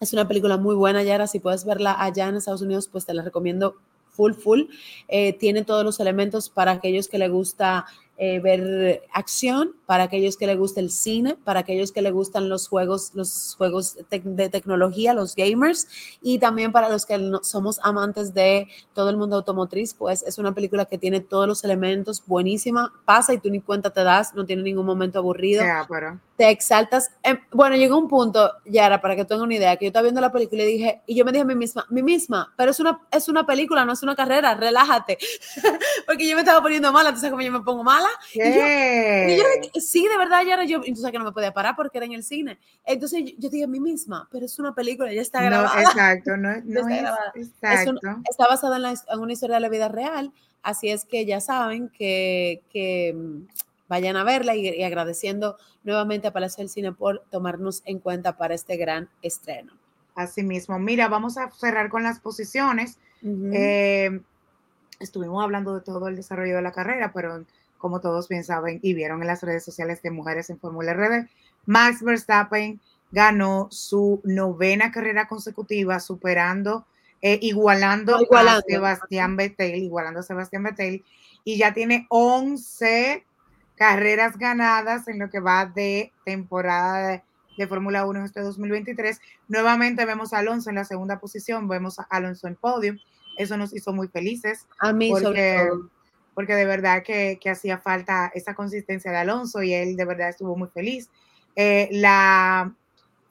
Es una película muy buena, Yara. Si puedes verla allá en Estados Unidos, pues te la recomiendo full, full. Eh, tiene todos los elementos para aquellos que le gusta eh, ver acción, para aquellos que le gusta el cine, para aquellos que le gustan los juegos, los juegos de tecnología, los gamers, y también para los que somos amantes de todo el mundo automotriz, pues es una película que tiene todos los elementos, buenísima, pasa y tú ni cuenta te das, no tiene ningún momento aburrido. Te exaltas. Em, bueno, llegó un punto, Yara, para que tengan una idea, que yo estaba viendo la película y dije, y yo me dije a mí misma, mí misma, pero es una, es una película, no es una carrera, relájate. Porque yo me estaba poniendo mala, entonces como yo me pongo mala y yo, sí, de verdad, ya era yo, entonces que no me podía parar porque era en el cine. Entonces yo, dije a mí misma, pero es una película, ya está grabada. No, exacto, no, no es, exacto. está basada en, en, una historia de la vida real, así es que ya saben que, que vayan a verla y, agradeciendo nuevamente a Palacio del Cine por tomarnos en cuenta para este gran estreno. Así mismo, mira, vamos a cerrar con las posiciones. Eh, estuvimos hablando de todo el desarrollo de la carrera, pero como todos bien saben y vieron en las redes sociales de Mujeres en Fórmula RD, Max Verstappen ganó su novena carrera consecutiva, superando, eh, igualando, a Sebastián Vettel, igualando a Sebastián Vettel, y ya tiene 11 carreras ganadas en lo que va de temporada de, Fórmula 1 en este 2023. Nuevamente vemos a Alonso en la segunda posición, vemos a Alonso en podio. Eso nos hizo muy felices. A mí, sobre todo porque de verdad que, hacía falta esa consistencia de Alonso y él de verdad estuvo muy feliz. Eh, la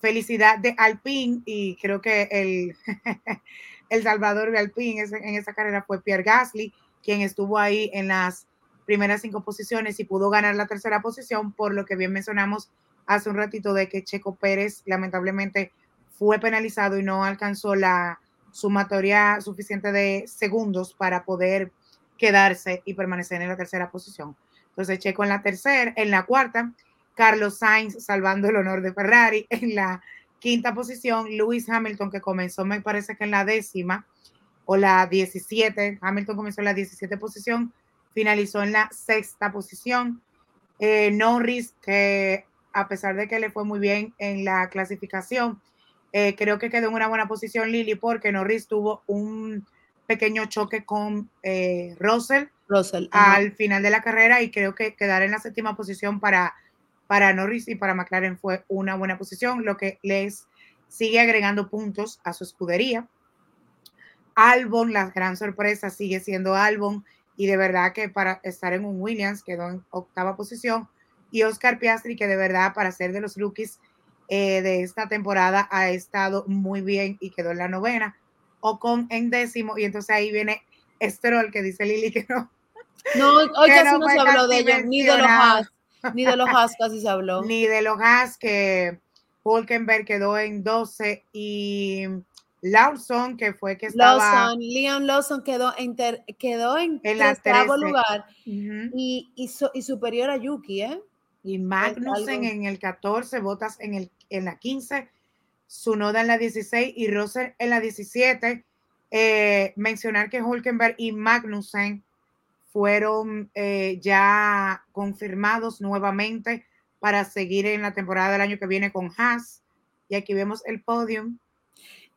felicidad de Alpine y creo que el, el salvador de Alpine en esa carrera fue Pierre Gasly, quien estuvo ahí en las primeras cinco posiciones y pudo ganar la tercera posición, por lo que bien mencionamos, hace un ratito de que Checo Pérez lamentablemente fue penalizado y no alcanzó la sumatoria suficiente de segundos para poder quedarse y permanecer en la tercera posición. Entonces Checo en la tercera, en la cuarta, Carlos Sainz salvando el honor de Ferrari en la quinta posición, Lewis Hamilton que comenzó me parece que en la décima o la 17, Hamilton comenzó en la 17 posición, finalizó en la sexta posición. Eh, Norris que a pesar de que le fue muy bien en la clasificación, eh, creo que quedó en una buena posición Lily porque Norris tuvo un pequeño choque con eh, Russell, al final de la carrera y creo que quedar en la séptima posición para, para Norris y para McLaren fue una buena posición, lo que les sigue agregando puntos a su escudería. Albon, la gran sorpresa sigue siendo Albon y de verdad que para estar en un Williams quedó en octava posición y Oscar Piastri, que de verdad para ser de los rookies eh, de esta temporada ha estado muy bien y quedó en la novena, o con en décimo, y entonces ahí viene Stroll, que dice Lili que no. No, hoy casi no, se habló de ellos, ni de los Haas, ni de los Haas casi se habló. Ni de los Haas, que Hulkenberg quedó en 12 y Lawson, que fue que estaba. Lawson, Leon Lawson quedó, quedó en, el tercer lugar y, y, superior a Yuki, ¿eh? y Magnussen en el 14, Botas en, el, en la 15, Sunoda en la 16 y Roser en la 17. Eh, mencionar que Hulkenberg y Magnussen fueron eh, ya confirmados nuevamente para seguir en la temporada del año que viene con Haas. Y aquí vemos el podium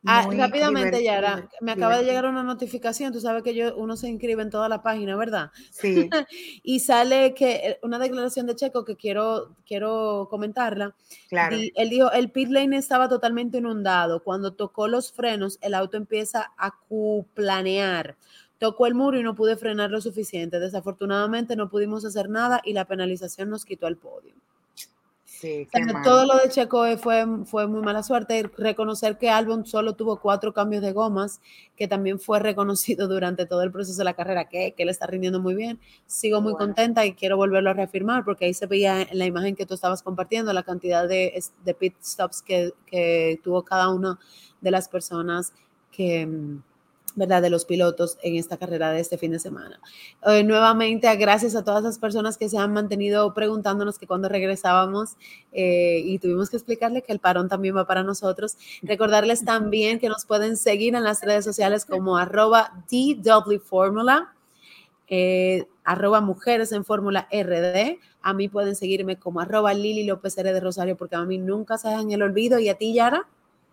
Ah, rápidamente, Yara, me acaba de llegar una notificación, tú sabes que yo, uno se inscribe en toda la página, ¿verdad? Sí. y sale que eh, una declaración de Checo que quiero, quiero comentarla. Claro. él dijo, el pit lane estaba totalmente inundado. Cuando tocó los frenos, el auto empieza a cuplanear. Tocó el muro y no pude frenar lo suficiente. Desafortunadamente no pudimos hacer nada y la penalización nos quitó el podio todo lo de Checo fue, fue muy mala suerte. Reconocer que Albon solo tuvo cuatro cambios de gomas, que también fue reconocido durante todo el proceso de la carrera, que, que le está rindiendo muy bien. Sigo muy contenta y quiero volverlo a reafirmar porque ahí se veía en la imagen que tú estabas compartiendo la cantidad de, de pit stops que, que tuvo cada una de las personas que mm, ¿verdad? De los pilotos en esta carrera de este fin de semana. Eh, nuevamente, gracias a todas las personas que se han mantenido preguntándonos que cuando regresábamos eh, y tuvimos que explicarle que el parón también va para nosotros. Recordarles también que nos pueden seguir en las redes sociales como arroba DWFórmula, eh, arroba mujeres en fórmula RD. A mí pueden seguirme como arroba Lili López R de Rosario porque a mí nunca se en el olvido. ¿Y a ti, Yara?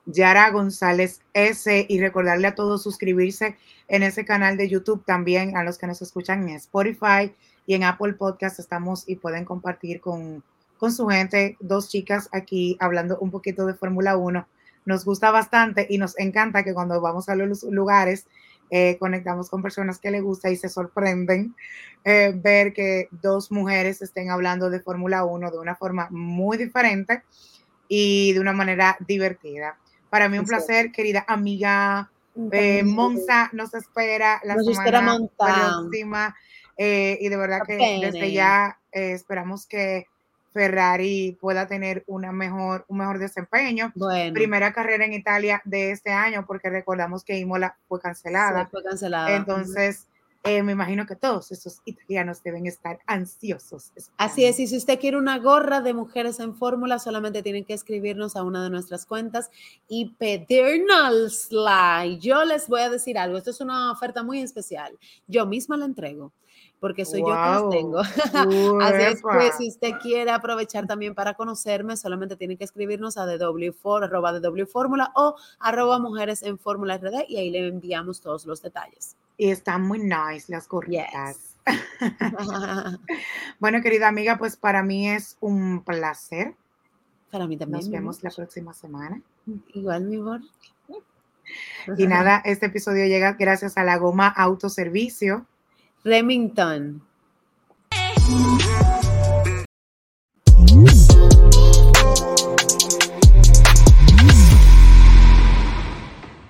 Yara González S. Y recordarle a todos suscribirse en ese canal de YouTube también, a los que nos escuchan en Spotify y en Apple Podcast estamos y pueden compartir con, con su gente, dos chicas aquí hablando un poquito de Fórmula 1. Nos gusta bastante y nos encanta que cuando vamos a los lugares eh, conectamos con personas que les gusta y se sorprenden eh, ver que dos mujeres estén hablando de Fórmula 1 de una forma muy diferente y de una manera divertida. Para mí un placer, querida amiga. Eh, Monza nos espera la semana próxima. Eh, y de verdad que desde ya eh, esperamos que Ferrari pueda tener una mejor, un mejor desempeño. Primera carrera en Italia de este año, porque recordamos que Imola fue cancelada. fue cancelada. Entonces, eh, me imagino que todos esos italianos deben estar ansiosos. Así es, y si usted quiere una gorra de mujeres en fórmula, solamente tienen que escribirnos a una de nuestras cuentas y pedirnos like. Yo les voy a decir algo, esto es una oferta muy especial. Yo misma la entrego porque soy yo que los tengo. Así es que si usted quiere aprovechar también para conocerme, solamente tiene que escribirnos a DW4, arroba Fórmula o arroba Mujeres en Fórmula RD y ahí le enviamos todos los detalles. Y están muy nice las gorritas. bueno, querida amiga, pues para mí es un placer. Para mí también. Nos vemos la próxima semana. Igual, mi amor. Y nada, este episodio llega gracias a la goma autoservicio Remington.